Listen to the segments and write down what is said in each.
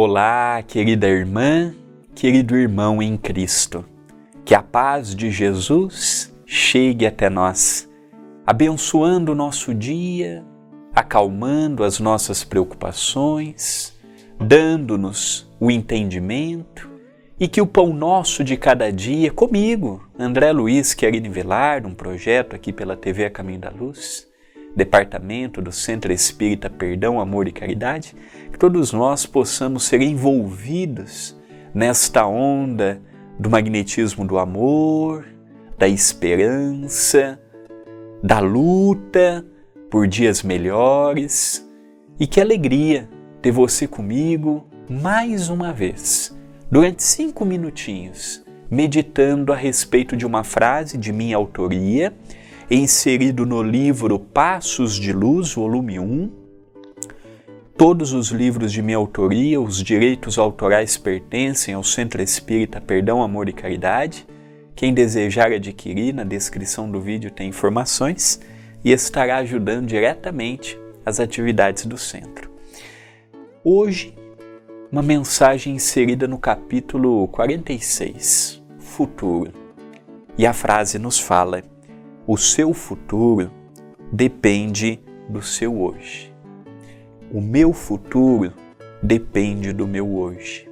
Olá, querida irmã, querido irmão em Cristo. Que a paz de Jesus chegue até nós, abençoando o nosso dia, acalmando as nossas preocupações, dando-nos o entendimento e que o pão nosso de cada dia, comigo, André Luiz Querine Velar, um projeto aqui pela TV A Caminho da Luz, departamento do Centro Espírita Perdão, Amor e Caridade, que todos nós possamos ser envolvidos nesta onda do magnetismo do amor, da esperança, da luta por dias melhores. E que alegria ter você comigo mais uma vez, durante cinco minutinhos, meditando a respeito de uma frase de minha autoria inserido no livro Passos de Luz, volume 1. Todos os livros de minha autoria, os direitos autorais pertencem ao Centro Espírita Perdão, Amor e Caridade. Quem desejar adquirir, na descrição do vídeo tem informações e estará ajudando diretamente as atividades do centro. Hoje, uma mensagem inserida no capítulo 46, Futuro. E a frase nos fala: o seu futuro depende do seu hoje. O meu futuro depende do meu hoje.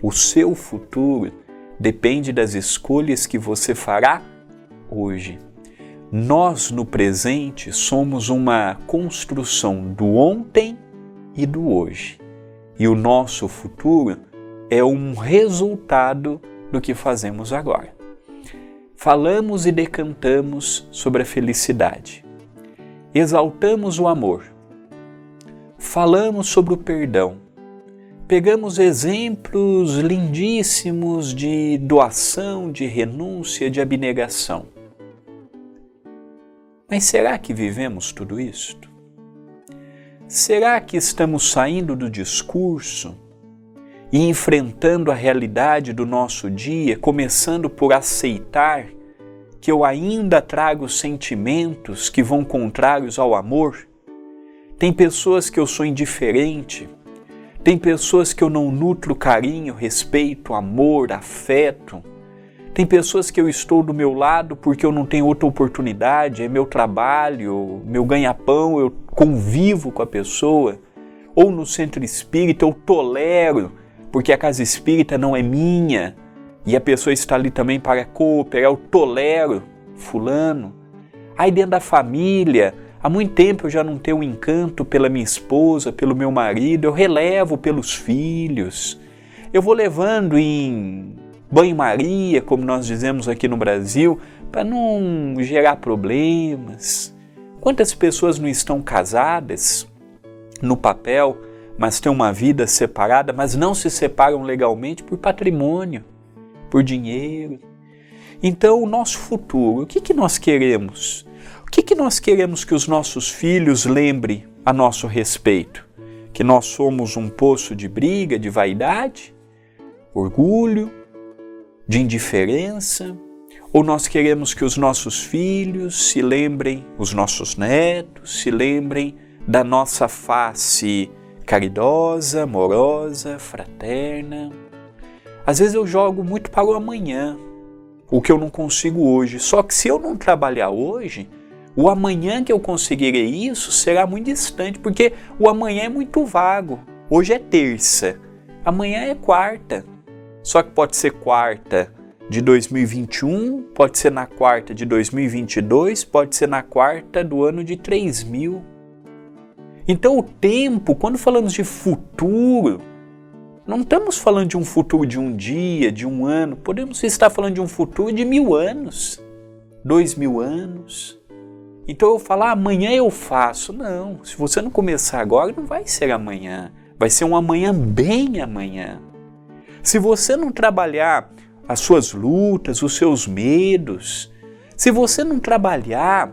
O seu futuro depende das escolhas que você fará hoje. Nós, no presente, somos uma construção do ontem e do hoje. E o nosso futuro é um resultado do que fazemos agora falamos e decantamos sobre a felicidade. Exaltamos o amor. Falamos sobre o perdão. Pegamos exemplos lindíssimos de doação, de renúncia, de abnegação. Mas será que vivemos tudo isto? Será que estamos saindo do discurso e enfrentando a realidade do nosso dia, começando por aceitar que eu ainda trago sentimentos que vão contrários ao amor. Tem pessoas que eu sou indiferente, tem pessoas que eu não nutro carinho, respeito, amor, afeto. Tem pessoas que eu estou do meu lado porque eu não tenho outra oportunidade, é meu trabalho, meu ganha-pão, eu convivo com a pessoa. Ou no centro espírita eu tolero porque a casa espírita não é minha e a pessoa está ali também para cooperar, eu tolero fulano. Aí dentro da família, há muito tempo eu já não tenho encanto pela minha esposa, pelo meu marido, eu relevo pelos filhos. Eu vou levando em banho-maria, como nós dizemos aqui no Brasil, para não gerar problemas. Quantas pessoas não estão casadas no papel, mas têm uma vida separada, mas não se separam legalmente por patrimônio, por dinheiro. Então, o nosso futuro, o que, que nós queremos? O que, que nós queremos que os nossos filhos lembrem a nosso respeito? Que nós somos um poço de briga, de vaidade, orgulho, de indiferença? Ou nós queremos que os nossos filhos se lembrem, os nossos netos se lembrem da nossa face caridosa, amorosa, fraterna. Às vezes eu jogo muito para o amanhã, o que eu não consigo hoje. Só que se eu não trabalhar hoje, o amanhã que eu conseguirei isso será muito distante, porque o amanhã é muito vago. Hoje é terça, amanhã é quarta. Só que pode ser quarta de 2021, pode ser na quarta de 2022, pode ser na quarta do ano de 3000. Então, o tempo, quando falamos de futuro, não estamos falando de um futuro de um dia, de um ano, podemos estar falando de um futuro de mil anos, dois mil anos. Então eu falar amanhã eu faço. Não, se você não começar agora, não vai ser amanhã. Vai ser um amanhã bem amanhã. Se você não trabalhar as suas lutas, os seus medos, se você não trabalhar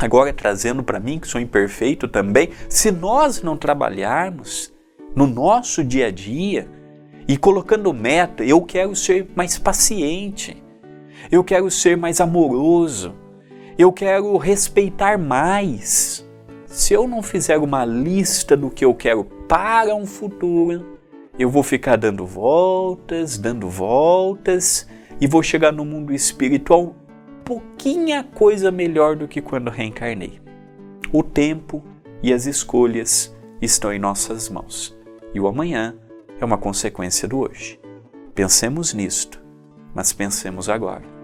Agora, trazendo para mim, que sou imperfeito também, se nós não trabalharmos no nosso dia a dia e colocando meta, eu quero ser mais paciente, eu quero ser mais amoroso, eu quero respeitar mais. Se eu não fizer uma lista do que eu quero para um futuro, eu vou ficar dando voltas, dando voltas e vou chegar no mundo espiritual pouquinha coisa melhor do que quando reencarnei. O tempo e as escolhas estão em nossas mãos. E o amanhã é uma consequência do hoje. Pensemos nisto, mas pensemos agora.